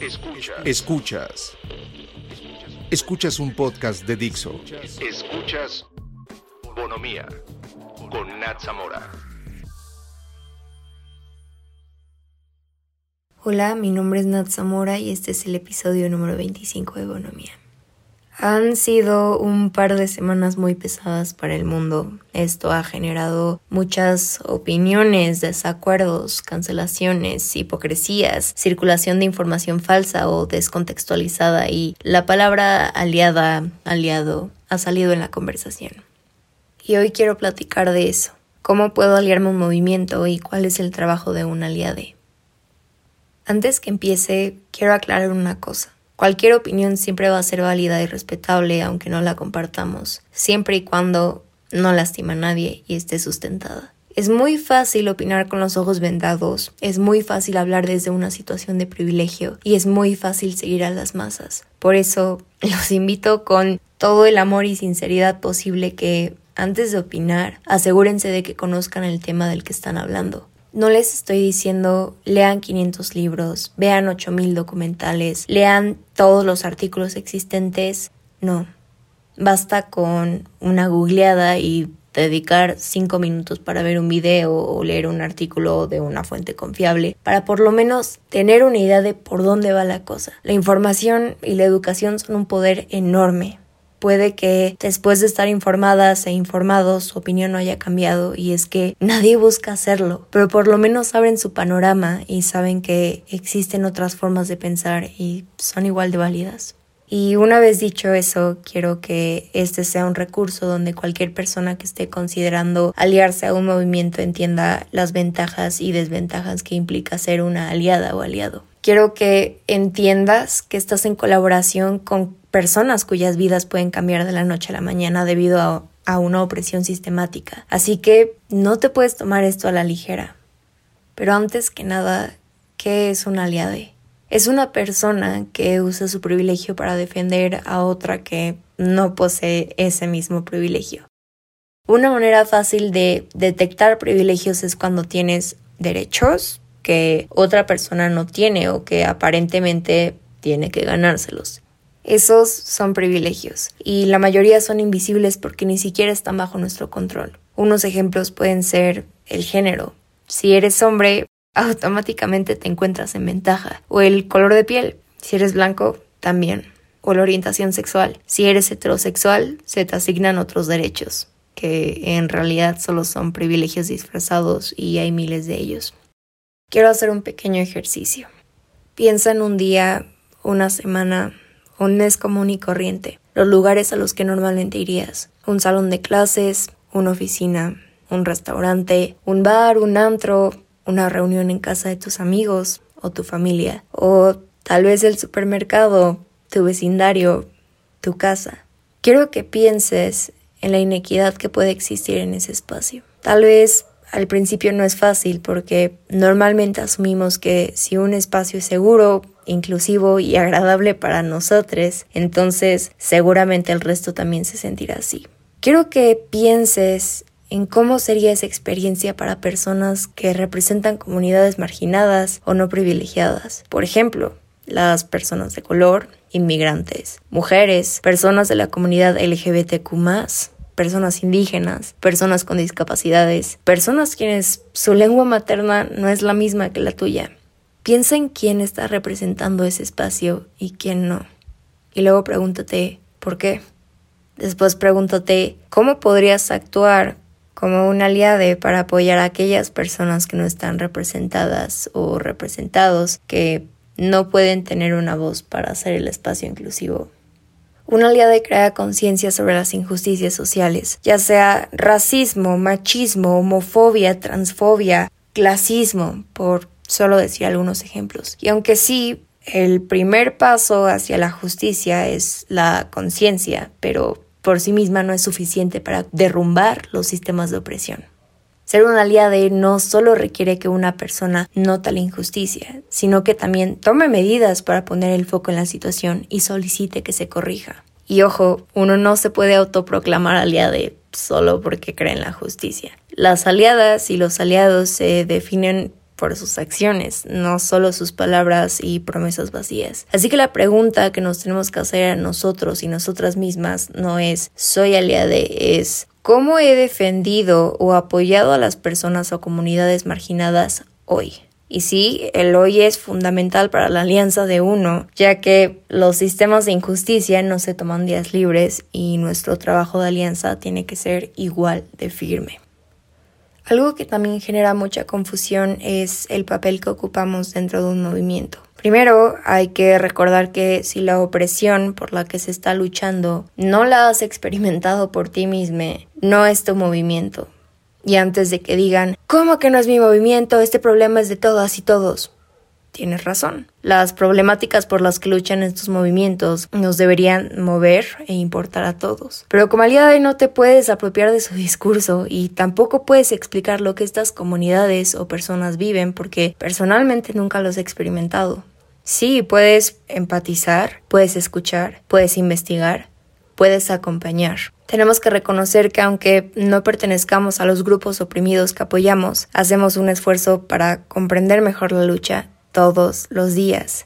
Escuchas. Escuchas. Escuchas un podcast de Dixo. Escuchas Bonomía con Nat Zamora. Hola, mi nombre es Nat Zamora y este es el episodio número 25 de Bonomía. Han sido un par de semanas muy pesadas para el mundo. Esto ha generado muchas opiniones, desacuerdos, cancelaciones, hipocresías, circulación de información falsa o descontextualizada y la palabra aliada, aliado, ha salido en la conversación. Y hoy quiero platicar de eso. ¿Cómo puedo aliarme a un movimiento y cuál es el trabajo de un aliade? Antes que empiece, quiero aclarar una cosa. Cualquier opinión siempre va a ser válida y respetable aunque no la compartamos, siempre y cuando no lastima a nadie y esté sustentada. Es muy fácil opinar con los ojos vendados, es muy fácil hablar desde una situación de privilegio y es muy fácil seguir a las masas. Por eso los invito con todo el amor y sinceridad posible que antes de opinar, asegúrense de que conozcan el tema del que están hablando. No les estoy diciendo lean 500 libros, vean 8000 documentales, lean todos los artículos existentes. No. Basta con una googleada y dedicar 5 minutos para ver un video o leer un artículo de una fuente confiable para por lo menos tener una idea de por dónde va la cosa. La información y la educación son un poder enorme Puede que después de estar informadas e informados su opinión no haya cambiado y es que nadie busca hacerlo, pero por lo menos abren su panorama y saben que existen otras formas de pensar y son igual de válidas. Y una vez dicho eso, quiero que este sea un recurso donde cualquier persona que esté considerando aliarse a un movimiento entienda las ventajas y desventajas que implica ser una aliada o aliado. Quiero que entiendas que estás en colaboración con personas cuyas vidas pueden cambiar de la noche a la mañana debido a, una opresión sistemática. Así que no te puedes tomar esto a la ligera. Pero antes que nada, ¿qué es un aliade? Es una persona que usa su privilegio para defender a otra que no posee ese mismo privilegio. Una manera fácil de detectar privilegios es cuando tienes derechos que otra persona no tiene o que aparentemente tiene que ganárselos. Esos son privilegios y la mayoría son invisibles porque ni siquiera están bajo nuestro control. Unos ejemplos pueden ser el género. Si eres hombre, automáticamente te encuentras en ventaja. O el color de piel. Si eres blanco, también. O la orientación sexual. Si eres heterosexual, se te asignan otros derechos, que en realidad solo son privilegios disfrazados y hay miles de ellos. Quiero hacer un pequeño ejercicio. Piensa en un día, una semana, un mes común y corriente, los lugares a los que normalmente irías, un salón de clases, una oficina, un restaurante, un bar, un antro, una reunión en casa de tus amigos o tu familia, o tal vez el supermercado, tu vecindario, tu casa. Quiero que pienses en la inequidad que puede existir en ese espacio. Tal vez al principio no es fácil porque normalmente asumimos que si un espacio es seguro, inclusivo y agradable para nosotros, entonces seguramente el resto también se sentirá así. Quiero que pienses en cómo sería esa experiencia para personas que representan comunidades marginadas o no privilegiadas. Por ejemplo, las personas de color, inmigrantes, mujeres, personas de la comunidad LGBTQ personas indígenas, personas con discapacidades, personas quienes su lengua materna no es la misma que la tuya. Piensa en quién está representando ese espacio y quién no. Y luego pregúntate, ¿por qué? Después pregúntate, ¿cómo podrías actuar como un aliade para apoyar a aquellas personas que no están representadas o representados, que no pueden tener una voz para hacer el espacio inclusivo? Una aliada crea conciencia sobre las injusticias sociales, ya sea racismo, machismo, homofobia, transfobia, clasismo, por solo decir algunos ejemplos. Y aunque sí, el primer paso hacia la justicia es la conciencia, pero por sí misma no es suficiente para derrumbar los sistemas de opresión. Ser una aliada no solo requiere que una persona nota la injusticia, sino que también tome medidas para poner el foco en la situación y solicite que se corrija. Y ojo, uno no se puede autoproclamar aliada solo porque cree en la justicia. Las aliadas y los aliados se definen por sus acciones, no solo sus palabras y promesas vacías. Así que la pregunta que nos tenemos que hacer a nosotros y nosotras mismas no es soy aliada, es cómo he defendido o apoyado a las personas o comunidades marginadas hoy. Y sí, el hoy es fundamental para la alianza de uno, ya que los sistemas de injusticia no se toman días libres y nuestro trabajo de alianza tiene que ser igual de firme. Algo que también genera mucha confusión es el papel que ocupamos dentro de un movimiento. Primero, hay que recordar que si la opresión por la que se está luchando no la has experimentado por ti misma, no es tu movimiento. Y antes de que digan, ¿cómo que no es mi movimiento? Este problema es de todas y todos tienes razón. Las problemáticas por las que luchan estos movimientos nos deberían mover e importar a todos. Pero como aliada no te puedes apropiar de su discurso y tampoco puedes explicar lo que estas comunidades o personas viven porque personalmente nunca los he experimentado. Sí, puedes empatizar, puedes escuchar, puedes investigar, puedes acompañar. Tenemos que reconocer que aunque no pertenezcamos a los grupos oprimidos que apoyamos, hacemos un esfuerzo para comprender mejor la lucha todos los días.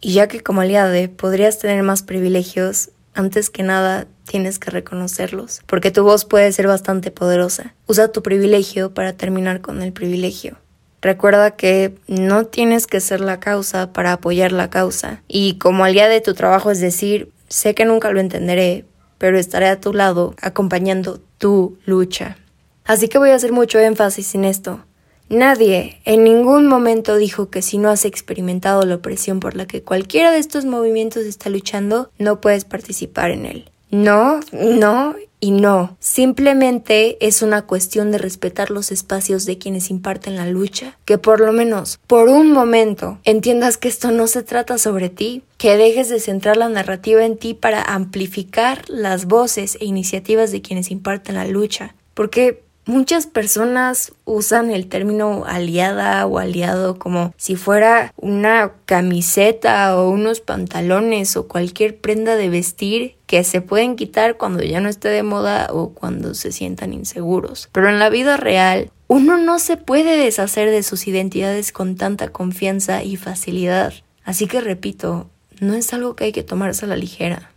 Y ya que como aliade podrías tener más privilegios, antes que nada tienes que reconocerlos, porque tu voz puede ser bastante poderosa. Usa tu privilegio para terminar con el privilegio. Recuerda que no tienes que ser la causa para apoyar la causa. Y como aliade tu trabajo es decir, sé que nunca lo entenderé, pero estaré a tu lado acompañando tu lucha. Así que voy a hacer mucho énfasis en esto. Nadie en ningún momento dijo que si no has experimentado la opresión por la que cualquiera de estos movimientos está luchando, no puedes participar en él. No, no y no. Simplemente es una cuestión de respetar los espacios de quienes imparten la lucha. Que por lo menos, por un momento, entiendas que esto no se trata sobre ti. Que dejes de centrar la narrativa en ti para amplificar las voces e iniciativas de quienes imparten la lucha. Porque Muchas personas usan el término aliada o aliado como si fuera una camiseta o unos pantalones o cualquier prenda de vestir que se pueden quitar cuando ya no esté de moda o cuando se sientan inseguros. Pero en la vida real, uno no se puede deshacer de sus identidades con tanta confianza y facilidad. Así que repito, no es algo que hay que tomarse a la ligera.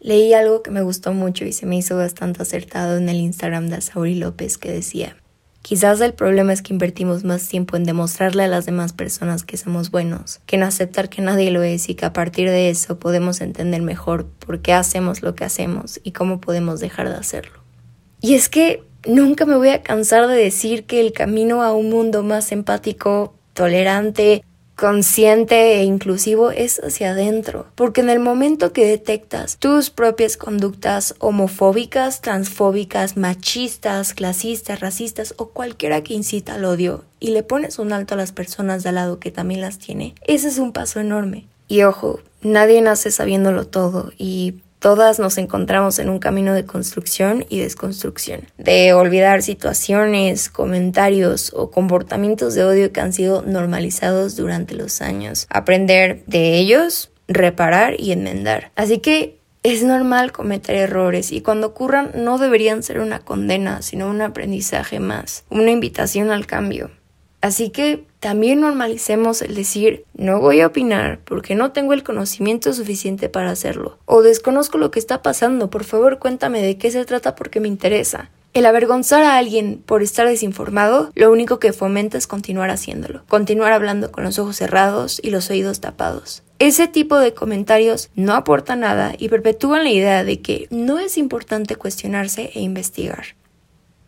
Leí algo que me gustó mucho y se me hizo bastante acertado en el Instagram de Sauri López que decía, quizás el problema es que invertimos más tiempo en demostrarle a las demás personas que somos buenos, que en aceptar que nadie lo es y que a partir de eso podemos entender mejor por qué hacemos lo que hacemos y cómo podemos dejar de hacerlo. Y es que nunca me voy a cansar de decir que el camino a un mundo más empático, tolerante, consciente e inclusivo es hacia adentro, porque en el momento que detectas tus propias conductas homofóbicas, transfóbicas, machistas, clasistas, racistas o cualquiera que incita al odio y le pones un alto a las personas de al lado que también las tiene, ese es un paso enorme. Y ojo, nadie nace sabiéndolo todo y Todas nos encontramos en un camino de construcción y desconstrucción, de olvidar situaciones, comentarios o comportamientos de odio que han sido normalizados durante los años, aprender de ellos, reparar y enmendar. Así que es normal cometer errores y cuando ocurran no deberían ser una condena, sino un aprendizaje más, una invitación al cambio. Así que también normalicemos el decir no voy a opinar porque no tengo el conocimiento suficiente para hacerlo o desconozco lo que está pasando, por favor cuéntame de qué se trata porque me interesa. El avergonzar a alguien por estar desinformado lo único que fomenta es continuar haciéndolo, continuar hablando con los ojos cerrados y los oídos tapados. Ese tipo de comentarios no aporta nada y perpetúan la idea de que no es importante cuestionarse e investigar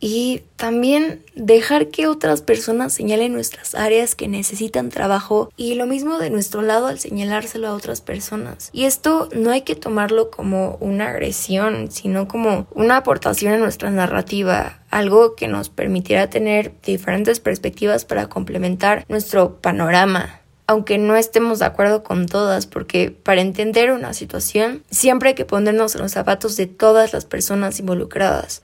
y también dejar que otras personas señalen nuestras áreas que necesitan trabajo y lo mismo de nuestro lado al señalárselo a otras personas. Y esto no hay que tomarlo como una agresión, sino como una aportación a nuestra narrativa, algo que nos permitirá tener diferentes perspectivas para complementar nuestro panorama aunque no estemos de acuerdo con todas, porque para entender una situación siempre hay que ponernos en los zapatos de todas las personas involucradas.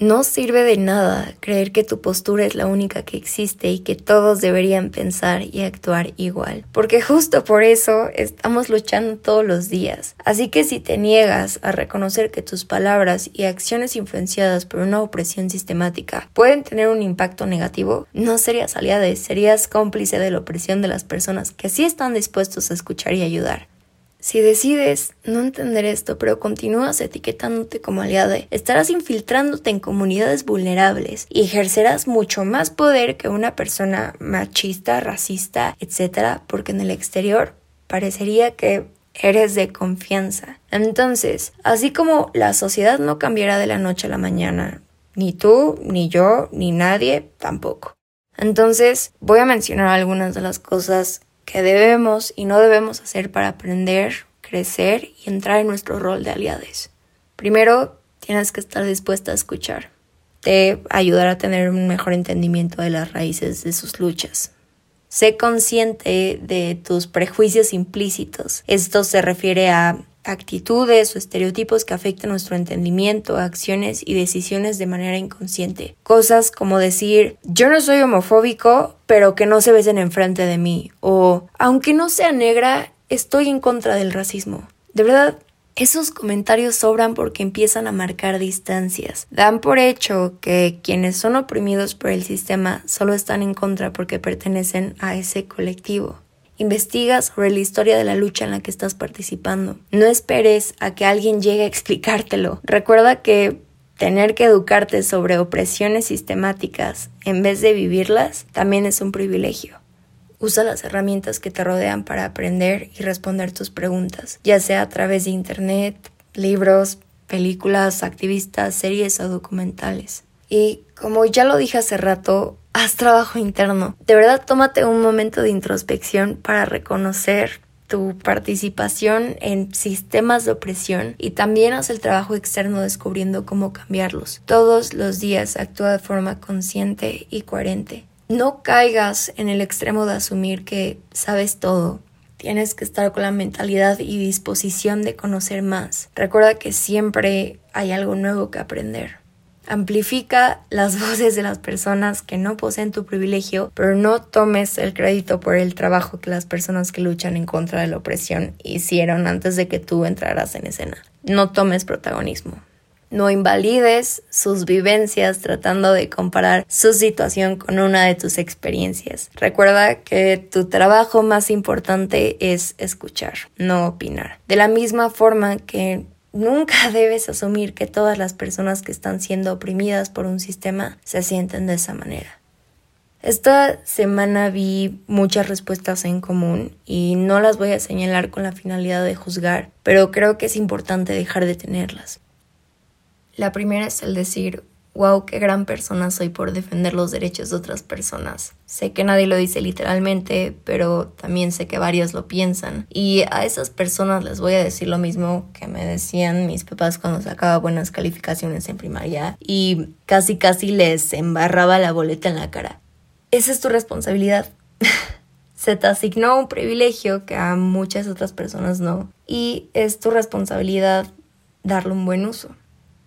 No sirve de nada creer que tu postura es la única que existe y que todos deberían pensar y actuar igual, porque justo por eso estamos luchando todos los días. Así que si te niegas a reconocer que tus palabras y acciones influenciadas por una opresión sistemática pueden tener un impacto negativo, no serías aliado, serías cómplice de la opresión de las personas que sí están dispuestos a escuchar y ayudar. Si decides no entender esto, pero continúas etiquetándote como aliado, estarás infiltrándote en comunidades vulnerables y ejercerás mucho más poder que una persona machista, racista, etc., porque en el exterior parecería que eres de confianza. Entonces, así como la sociedad no cambiará de la noche a la mañana, ni tú, ni yo, ni nadie tampoco. Entonces, voy a mencionar algunas de las cosas que debemos y no debemos hacer para aprender, crecer y entrar en nuestro rol de aliados. Primero, tienes que estar dispuesta a escuchar. Te ayudará a tener un mejor entendimiento de las raíces de sus luchas. Sé consciente de tus prejuicios implícitos. Esto se refiere a actitudes o estereotipos que afectan nuestro entendimiento, acciones y decisiones de manera inconsciente. Cosas como decir, yo no soy homofóbico, pero que no se besen enfrente de mí. O, aunque no sea negra, estoy en contra del racismo. De verdad, esos comentarios sobran porque empiezan a marcar distancias. Dan por hecho que quienes son oprimidos por el sistema solo están en contra porque pertenecen a ese colectivo. Investiga sobre la historia de la lucha en la que estás participando. No esperes a que alguien llegue a explicártelo. Recuerda que tener que educarte sobre opresiones sistemáticas en vez de vivirlas también es un privilegio. Usa las herramientas que te rodean para aprender y responder tus preguntas, ya sea a través de Internet, libros, películas, activistas, series o documentales. Y como ya lo dije hace rato, haz trabajo interno. De verdad, tómate un momento de introspección para reconocer tu participación en sistemas de opresión y también haz el trabajo externo descubriendo cómo cambiarlos. Todos los días actúa de forma consciente y coherente. No caigas en el extremo de asumir que sabes todo. Tienes que estar con la mentalidad y disposición de conocer más. Recuerda que siempre hay algo nuevo que aprender. Amplifica las voces de las personas que no poseen tu privilegio, pero no tomes el crédito por el trabajo que las personas que luchan en contra de la opresión hicieron antes de que tú entraras en escena. No tomes protagonismo. No invalides sus vivencias tratando de comparar su situación con una de tus experiencias. Recuerda que tu trabajo más importante es escuchar, no opinar. De la misma forma que Nunca debes asumir que todas las personas que están siendo oprimidas por un sistema se sienten de esa manera. Esta semana vi muchas respuestas en común y no las voy a señalar con la finalidad de juzgar, pero creo que es importante dejar de tenerlas. La primera es el decir, wow, qué gran persona soy por defender los derechos de otras personas. Sé que nadie lo dice literalmente, pero también sé que varios lo piensan. Y a esas personas les voy a decir lo mismo que me decían mis papás cuando sacaba buenas calificaciones en primaria y casi casi les embarraba la boleta en la cara. Esa es tu responsabilidad. Se te asignó un privilegio que a muchas otras personas no. Y es tu responsabilidad darle un buen uso.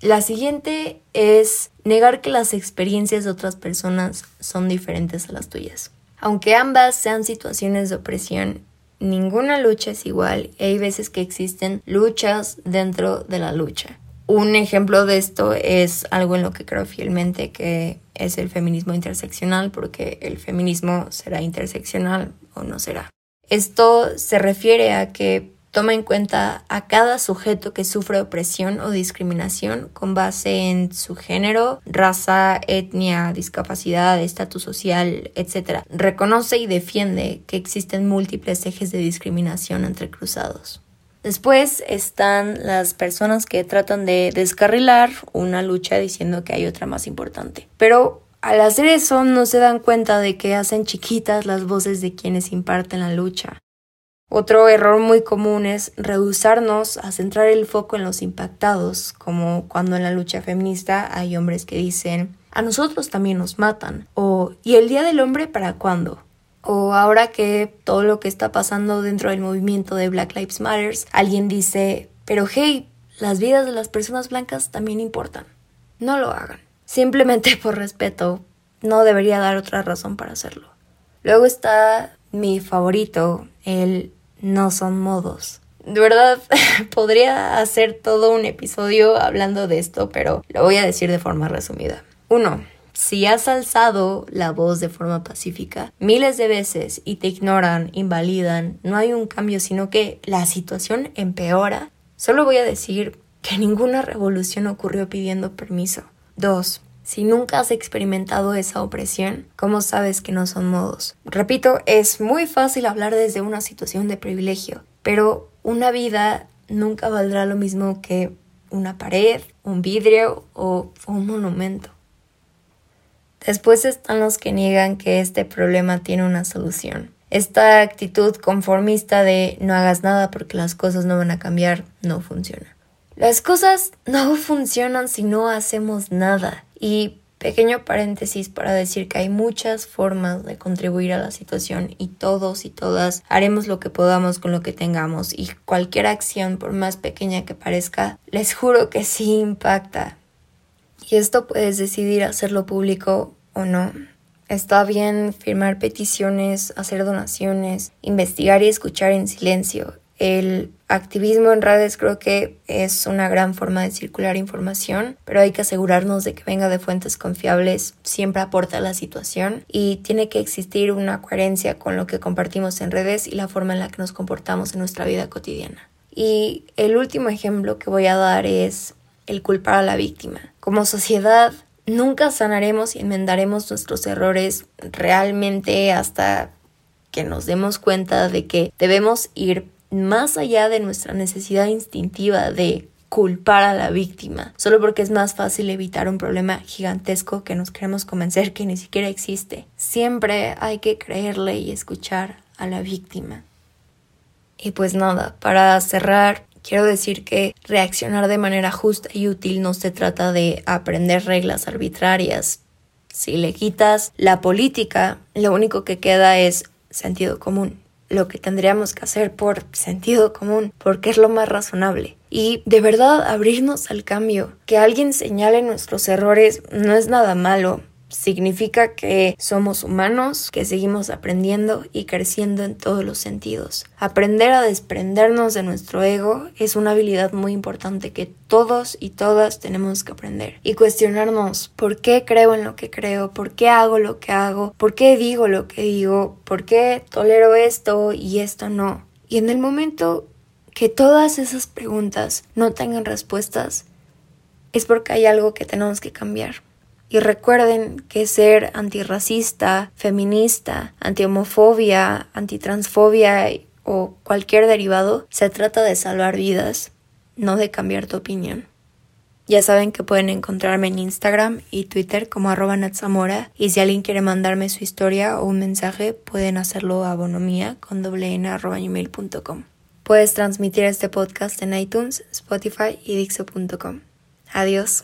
La siguiente es negar que las experiencias de otras personas son diferentes a las tuyas. Aunque ambas sean situaciones de opresión, ninguna lucha es igual y hay veces que existen luchas dentro de la lucha. Un ejemplo de esto es algo en lo que creo fielmente que es el feminismo interseccional, porque el feminismo será interseccional o no será. Esto se refiere a que toma en cuenta a cada sujeto que sufre opresión o discriminación con base en su género, raza, etnia, discapacidad, estatus social, etc. Reconoce y defiende que existen múltiples ejes de discriminación entre cruzados. Después están las personas que tratan de descarrilar una lucha diciendo que hay otra más importante. Pero al hacer eso no se dan cuenta de que hacen chiquitas las voces de quienes imparten la lucha. Otro error muy común es rehusarnos a centrar el foco en los impactados, como cuando en la lucha feminista hay hombres que dicen a nosotros también nos matan, o ¿y el Día del Hombre para cuándo? O ahora que todo lo que está pasando dentro del movimiento de Black Lives Matter, alguien dice, pero hey, las vidas de las personas blancas también importan. No lo hagan. simplemente por respeto, no debería dar otra razón para hacerlo. Luego está mi favorito, el no son modos. De verdad, podría hacer todo un episodio hablando de esto, pero lo voy a decir de forma resumida. Uno, si has alzado la voz de forma pacífica miles de veces y te ignoran, invalidan, no hay un cambio, sino que la situación empeora, solo voy a decir que ninguna revolución ocurrió pidiendo permiso. Dos, si nunca has experimentado esa opresión, ¿cómo sabes que no son modos? Repito, es muy fácil hablar desde una situación de privilegio, pero una vida nunca valdrá lo mismo que una pared, un vidrio o un monumento. Después están los que niegan que este problema tiene una solución. Esta actitud conformista de no hagas nada porque las cosas no van a cambiar no funciona. Las cosas no funcionan si no hacemos nada. Y pequeño paréntesis para decir que hay muchas formas de contribuir a la situación y todos y todas haremos lo que podamos con lo que tengamos y cualquier acción, por más pequeña que parezca, les juro que sí impacta. Y esto puedes decidir hacerlo público o no. Está bien firmar peticiones, hacer donaciones, investigar y escuchar en silencio. El activismo en redes creo que es una gran forma de circular información, pero hay que asegurarnos de que venga de fuentes confiables, siempre aporta la situación y tiene que existir una coherencia con lo que compartimos en redes y la forma en la que nos comportamos en nuestra vida cotidiana. Y el último ejemplo que voy a dar es el culpar a la víctima. Como sociedad, nunca sanaremos y enmendaremos nuestros errores realmente hasta que nos demos cuenta de que debemos ir más allá de nuestra necesidad instintiva de culpar a la víctima, solo porque es más fácil evitar un problema gigantesco que nos queremos convencer que ni siquiera existe. Siempre hay que creerle y escuchar a la víctima. Y pues nada, para cerrar, quiero decir que reaccionar de manera justa y útil no se trata de aprender reglas arbitrarias. Si le quitas la política, lo único que queda es sentido común lo que tendríamos que hacer por sentido común, porque es lo más razonable. Y de verdad abrirnos al cambio. Que alguien señale nuestros errores no es nada malo significa que somos humanos, que seguimos aprendiendo y creciendo en todos los sentidos. Aprender a desprendernos de nuestro ego es una habilidad muy importante que todos y todas tenemos que aprender y cuestionarnos por qué creo en lo que creo, por qué hago lo que hago, por qué digo lo que digo, por qué tolero esto y esto no. Y en el momento que todas esas preguntas no tengan respuestas, es porque hay algo que tenemos que cambiar. Y recuerden que ser antirracista, feminista, antihomofobia, antitransfobia o cualquier derivado se trata de salvar vidas, no de cambiar tu opinión. Ya saben que pueden encontrarme en Instagram y Twitter como arroba Natsamora y si alguien quiere mandarme su historia o un mensaje pueden hacerlo a bonomía con doble n arroba gmail.com. Puedes transmitir este podcast en iTunes, Spotify y Dixo.com. Adiós.